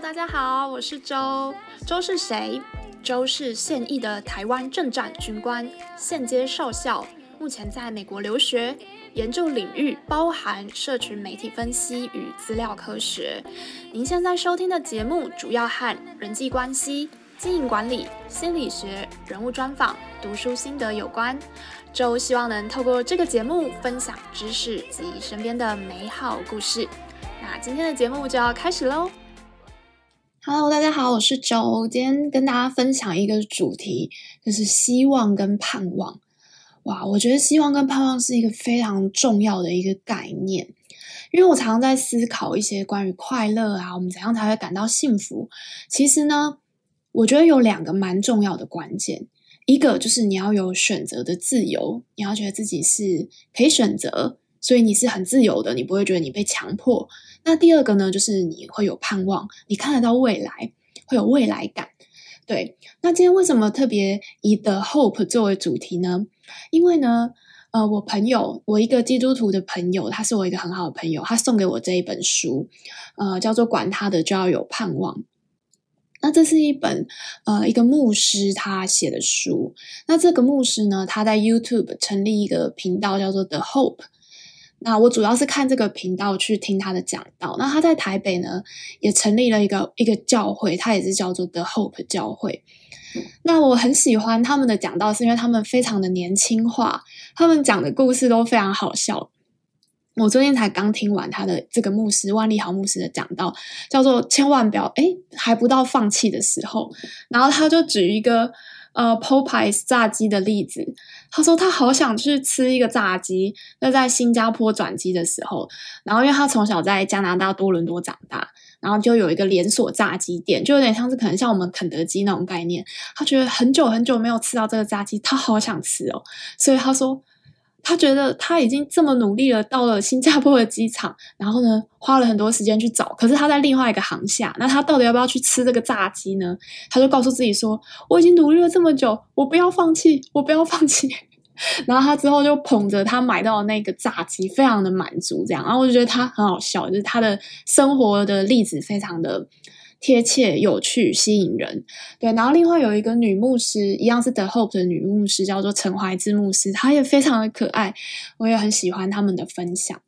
大家好，我是周。周是谁？周是现役的台湾政战军官，现阶少校，目前在美国留学，研究领域包含社群媒体分析与资料科学。您现在收听的节目主要和人际关系、经营管理、心理学、人物专访、读书心得有关。周希望能透过这个节目分享知识及身边的美好故事。那今天的节目就要开始喽。Hello，大家好，我是周。今天跟大家分享一个主题，就是希望跟盼望。哇，我觉得希望跟盼望是一个非常重要的一个概念，因为我常常在思考一些关于快乐啊，我们怎样才会感到幸福。其实呢，我觉得有两个蛮重要的关键，一个就是你要有选择的自由，你要觉得自己是可以选择。所以你是很自由的，你不会觉得你被强迫。那第二个呢，就是你会有盼望，你看得到未来，会有未来感。对，那今天为什么特别以 The Hope 作为主题呢？因为呢，呃，我朋友，我一个基督徒的朋友，他是我一个很好的朋友，他送给我这一本书，呃，叫做《管他的，就要有盼望》。那这是一本呃一个牧师他写的书。那这个牧师呢，他在 YouTube 成立一个频道，叫做 The Hope。那我主要是看这个频道去听他的讲道。那他在台北呢，也成立了一个一个教会，他也是叫做 The Hope 教会。那我很喜欢他们的讲道，是因为他们非常的年轻化，他们讲的故事都非常好笑。我最近才刚听完他的这个牧师万利豪牧师的讲道，叫做“千万不要诶，还不到放弃的时候”。然后他就举一个。呃，Popeyes 炸鸡的例子，他说他好想去吃一个炸鸡。那在新加坡转机的时候，然后因为他从小在加拿大多伦多长大，然后就有一个连锁炸鸡店，就有点像是可能像我们肯德基那种概念。他觉得很久很久没有吃到这个炸鸡，他好想吃哦，所以他说。他觉得他已经这么努力了，到了新加坡的机场，然后呢，花了很多时间去找。可是他在另外一个航下，那他到底要不要去吃这个炸鸡呢？他就告诉自己说：“我已经努力了这么久，我不要放弃，我不要放弃。”然后他之后就捧着他买到的那个炸鸡，非常的满足。这样，然后我就觉得他很好笑，就是他的生活的例子非常的。贴切、有趣、吸引人，对。然后另外有一个女牧师，一样是 The Hope 的女牧师，叫做陈怀之牧师，她也非常的可爱，我也很喜欢他们的分享。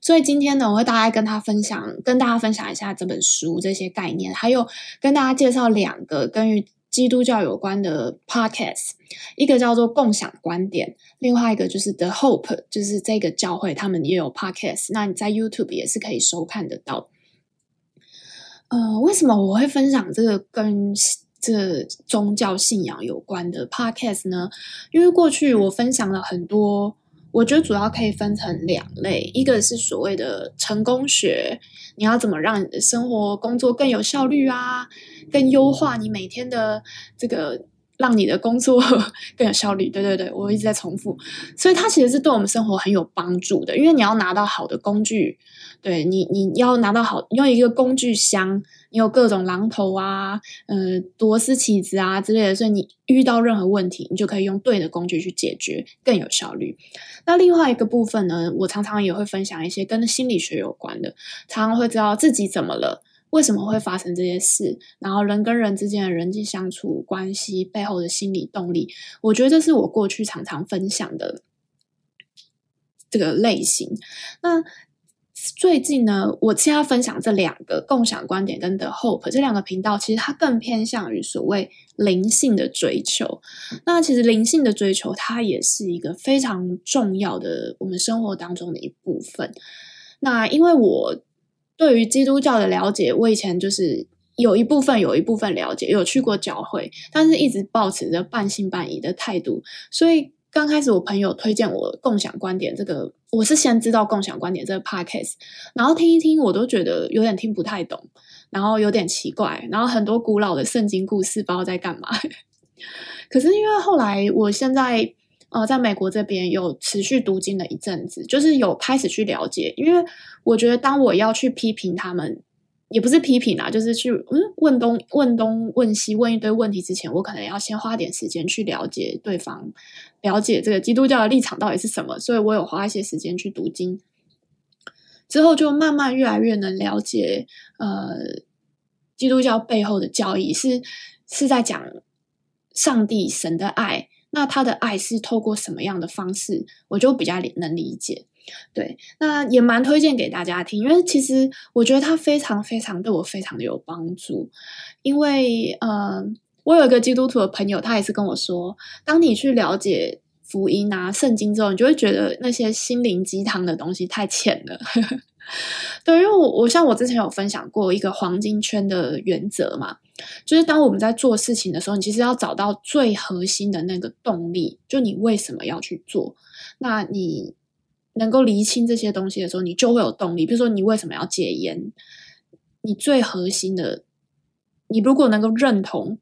所以今天呢，我会大概跟他分享，跟大家分享一下这本书这些概念，还有跟大家介绍两个跟于基督教有关的 Podcast，一个叫做共享观点，另外一个就是 The Hope，就是这个教会他们也有 Podcast，那你在 YouTube 也是可以收看得到。呃，为什么我会分享这个跟这宗教信仰有关的 podcast 呢？因为过去我分享了很多，我觉得主要可以分成两类，一个是所谓的成功学，你要怎么让你的生活工作更有效率啊，更优化你每天的这个。让你的工作 更有效率，对对对，我一直在重复，所以它其实是对我们生活很有帮助的，因为你要拿到好的工具，对你，你要拿到好，用一个工具箱，你有各种榔头啊，呃，螺丝起子啊之类的，所以你遇到任何问题，你就可以用对的工具去解决，更有效率。那另外一个部分呢，我常常也会分享一些跟心理学有关的，常常会知道自己怎么了。为什么会发生这些事？然后人跟人之间的人际相处关系背后的心理动力，我觉得这是我过去常常分享的这个类型。那最近呢，我现在分享这两个共享观点跟 The Hope 这两个频道，其实它更偏向于所谓灵性的追求。那其实灵性的追求，它也是一个非常重要的我们生活当中的一部分。那因为我。对于基督教的了解，我以前就是有一部分有一部分了解，有去过教会，但是一直抱持着半信半疑的态度。所以刚开始我朋友推荐我共享观点这个，我是先知道共享观点这个 podcast，然后听一听，我都觉得有点听不太懂，然后有点奇怪，然后很多古老的圣经故事不知道在干嘛。可是因为后来我现在。呃，在美国这边有持续读经了一阵子，就是有开始去了解，因为我觉得当我要去批评他们，也不是批评啦，就是去嗯问东问东问西问一堆问题之前，我可能要先花点时间去了解对方，了解这个基督教的立场到底是什么，所以我有花一些时间去读经，之后就慢慢越来越能了解，呃。基督教背后的教义是是在讲上帝神的爱，那他的爱是透过什么样的方式，我就比较能理解。对，那也蛮推荐给大家听，因为其实我觉得他非常非常对我非常的有帮助。因为呃，我有一个基督徒的朋友，他也是跟我说，当你去了解福音啊、圣经之后，你就会觉得那些心灵鸡汤的东西太浅了。对，因为我我像我之前有分享过一个黄金圈的原则嘛，就是当我们在做事情的时候，你其实要找到最核心的那个动力，就你为什么要去做，那你。能够厘清这些东西的时候，你就会有动力。比如说，你为什么要戒烟？你最核心的，你如果能够认同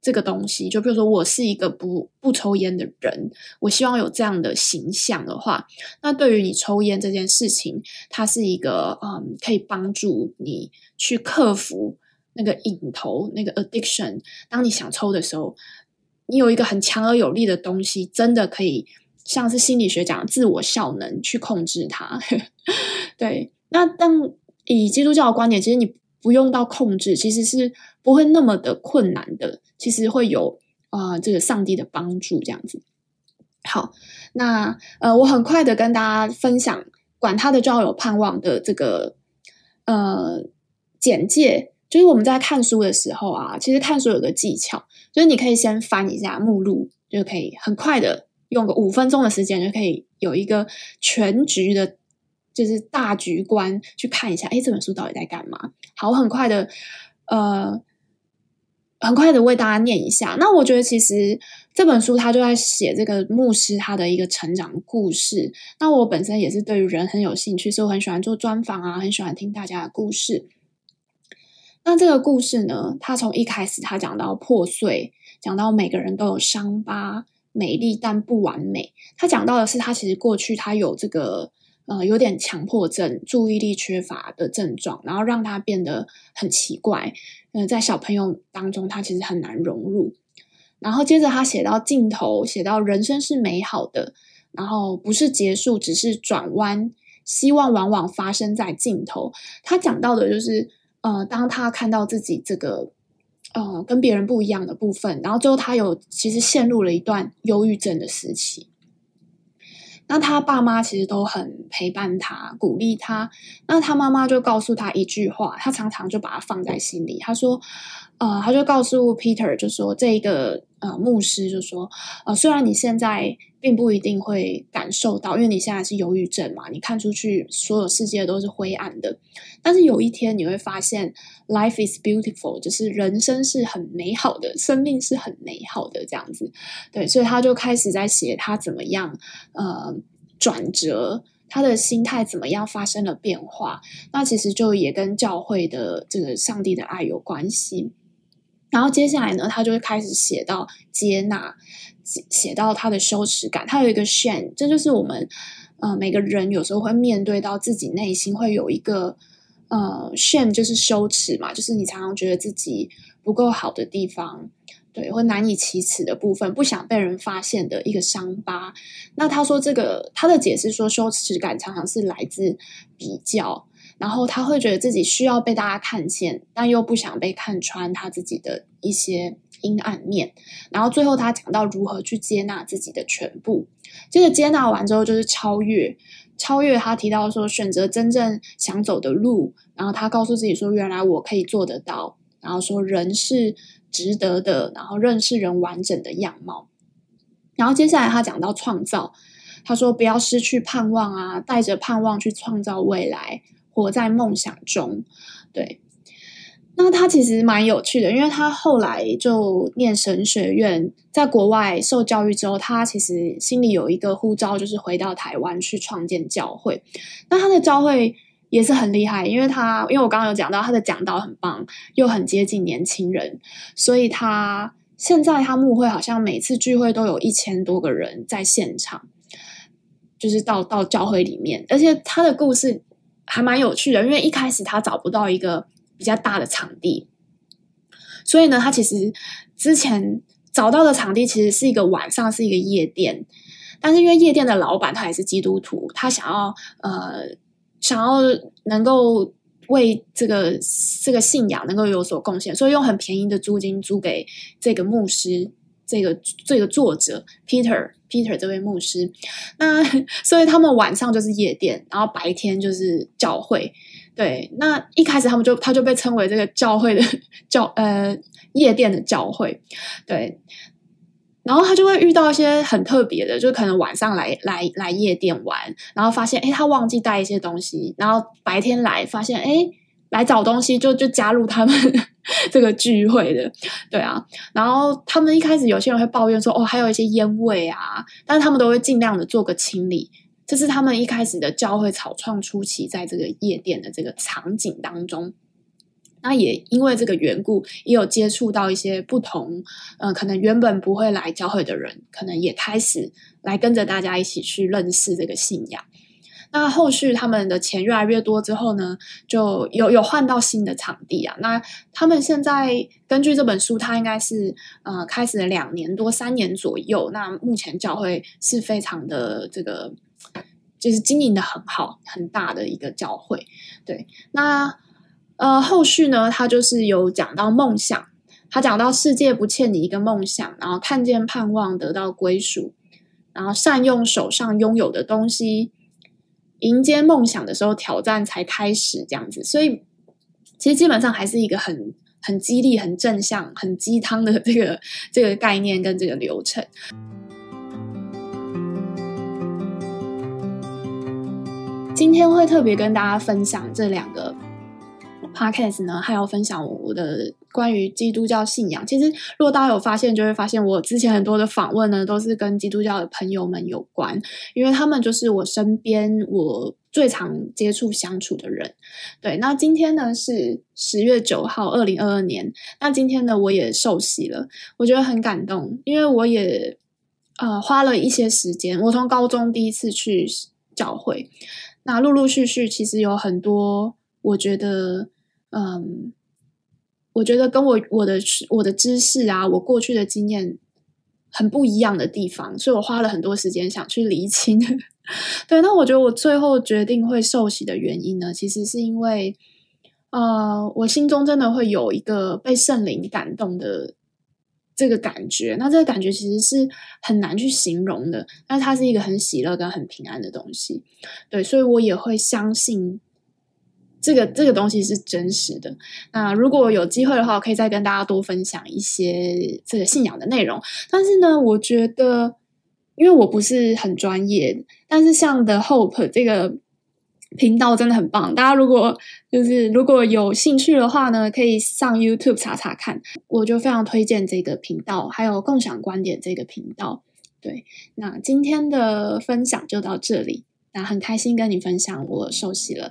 这个东西，就比如说，我是一个不不抽烟的人，我希望有这样的形象的话，那对于你抽烟这件事情，它是一个嗯，可以帮助你去克服那个瘾头，那个 addiction。当你想抽的时候，你有一个很强而有力的东西，真的可以。像是心理学讲自我效能去控制它，对。那当以基督教的观点，其实你不用到控制，其实是不会那么的困难的。其实会有啊、呃，这个上帝的帮助这样子。好，那呃，我很快的跟大家分享，管他的就要有盼望的这个呃简介。就是我们在看书的时候啊，其实看书有个技巧，就是你可以先翻一下目录，就可以很快的。用个五分钟的时间就可以有一个全局的，就是大局观去看一下，哎，这本书到底在干嘛？好，我很快的，呃，很快的为大家念一下。那我觉得其实这本书它就在写这个牧师他的一个成长故事。那我本身也是对于人很有兴趣，所以我很喜欢做专访啊，很喜欢听大家的故事。那这个故事呢，他从一开始他讲到破碎，讲到每个人都有伤疤。美丽但不完美。他讲到的是，他其实过去他有这个呃有点强迫症、注意力缺乏的症状，然后让他变得很奇怪。嗯、在小朋友当中，他其实很难融入。然后接着他写到尽头，写到人生是美好的，然后不是结束，只是转弯。希望往往发生在尽头。他讲到的就是，呃，当他看到自己这个。呃，跟别人不一样的部分，然后最后他有其实陷入了一段忧郁症的时期。那他爸妈其实都很陪伴他，鼓励他。那他妈妈就告诉他一句话，他常常就把它放在心里。他说：“呃，他就告诉 Peter，就说这个呃牧师就说，呃，虽然你现在并不一定会感受到，因为你现在是忧郁症嘛，你看出去所有世界都是灰暗的。但是有一天你会发现，life is beautiful，就是人生是很美好的，生命是很美好的这样子。对，所以他就开始在写他怎么样，呃。”转折，他的心态怎么样发生了变化？那其实就也跟教会的这个上帝的爱有关系。然后接下来呢，他就会开始写到接纳，写到他的羞耻感。他有一个 shame，这就是我们呃每个人有时候会面对到自己内心会有一个呃 shame，就是羞耻嘛，就是你常常觉得自己不够好的地方。对，会难以启齿的部分，不想被人发现的一个伤疤。那他说，这个他的解释说，羞耻感常常是来自比较，然后他会觉得自己需要被大家看见，但又不想被看穿他自己的一些阴暗面。然后最后他讲到如何去接纳自己的全部。这个接纳完之后，就是超越，超越。他提到说，选择真正想走的路，然后他告诉自己说，原来我可以做得到。然后说，人是。值得的，然后认识人完整的样貌。然后接下来他讲到创造，他说不要失去盼望啊，带着盼望去创造未来，活在梦想中。对，那他其实蛮有趣的，因为他后来就念神学院，在国外受教育之后，他其实心里有一个呼召，就是回到台湾去创建教会。那他的教会。也是很厉害，因为他因为我刚刚有讲到他的讲道很棒，又很接近年轻人，所以他现在他牧会好像每次聚会都有一千多个人在现场，就是到到教会里面，而且他的故事还蛮有趣的，因为一开始他找不到一个比较大的场地，所以呢，他其实之前找到的场地其实是一个晚上是一个夜店，但是因为夜店的老板他也是基督徒，他想要呃。想要能够为这个这个信仰能够有所贡献，所以用很便宜的租金租给这个牧师，这个这个作者 Peter Peter 这位牧师。那所以他们晚上就是夜店，然后白天就是教会。对，那一开始他们就他就被称为这个教会的教呃夜店的教会。对。然后他就会遇到一些很特别的，就可能晚上来来来夜店玩，然后发现诶他忘记带一些东西，然后白天来发现诶来找东西就就加入他们 这个聚会的，对啊。然后他们一开始有些人会抱怨说哦还有一些烟味啊，但是他们都会尽量的做个清理。这是他们一开始的教会草创初期在这个夜店的这个场景当中。那也因为这个缘故，也有接触到一些不同，呃，可能原本不会来教会的人，可能也开始来跟着大家一起去认识这个信仰。那后续他们的钱越来越多之后呢，就有有换到新的场地啊。那他们现在根据这本书，他应该是呃开始了两年多三年左右。那目前教会是非常的这个，就是经营的很好，很大的一个教会。对，那。呃，后续呢，他就是有讲到梦想，他讲到世界不欠你一个梦想，然后看见盼望得到归属，然后善用手上拥有的东西，迎接梦想的时候，挑战才开始这样子。所以，其实基本上还是一个很很激励、很正向、很鸡汤的这个这个概念跟这个流程。今天会特别跟大家分享这两个。Podcast 呢，还要分享我的关于基督教信仰。其实，如果大家有发现，就会发现我之前很多的访问呢，都是跟基督教的朋友们有关，因为他们就是我身边我最常接触相处的人。对，那今天呢是十月九号，二零二二年。那今天呢，我也受洗了，我觉得很感动，因为我也呃花了一些时间。我从高中第一次去教会，那陆陆续续其实有很多，我觉得。嗯，我觉得跟我我的我的知识啊，我过去的经验很不一样的地方，所以我花了很多时间想去厘清。对，那我觉得我最后决定会受洗的原因呢，其实是因为，呃，我心中真的会有一个被圣灵感动的这个感觉。那这个感觉其实是很难去形容的，但它是一个很喜乐跟很平安的东西。对，所以我也会相信。这个这个东西是真实的。那如果有机会的话，我可以再跟大家多分享一些这个信仰的内容。但是呢，我觉得，因为我不是很专业，但是像 The Hope 这个频道真的很棒。大家如果就是如果有兴趣的话呢，可以上 YouTube 查查看。我就非常推荐这个频道，还有共享观点这个频道。对，那今天的分享就到这里。那很开心跟你分享，我受洗了。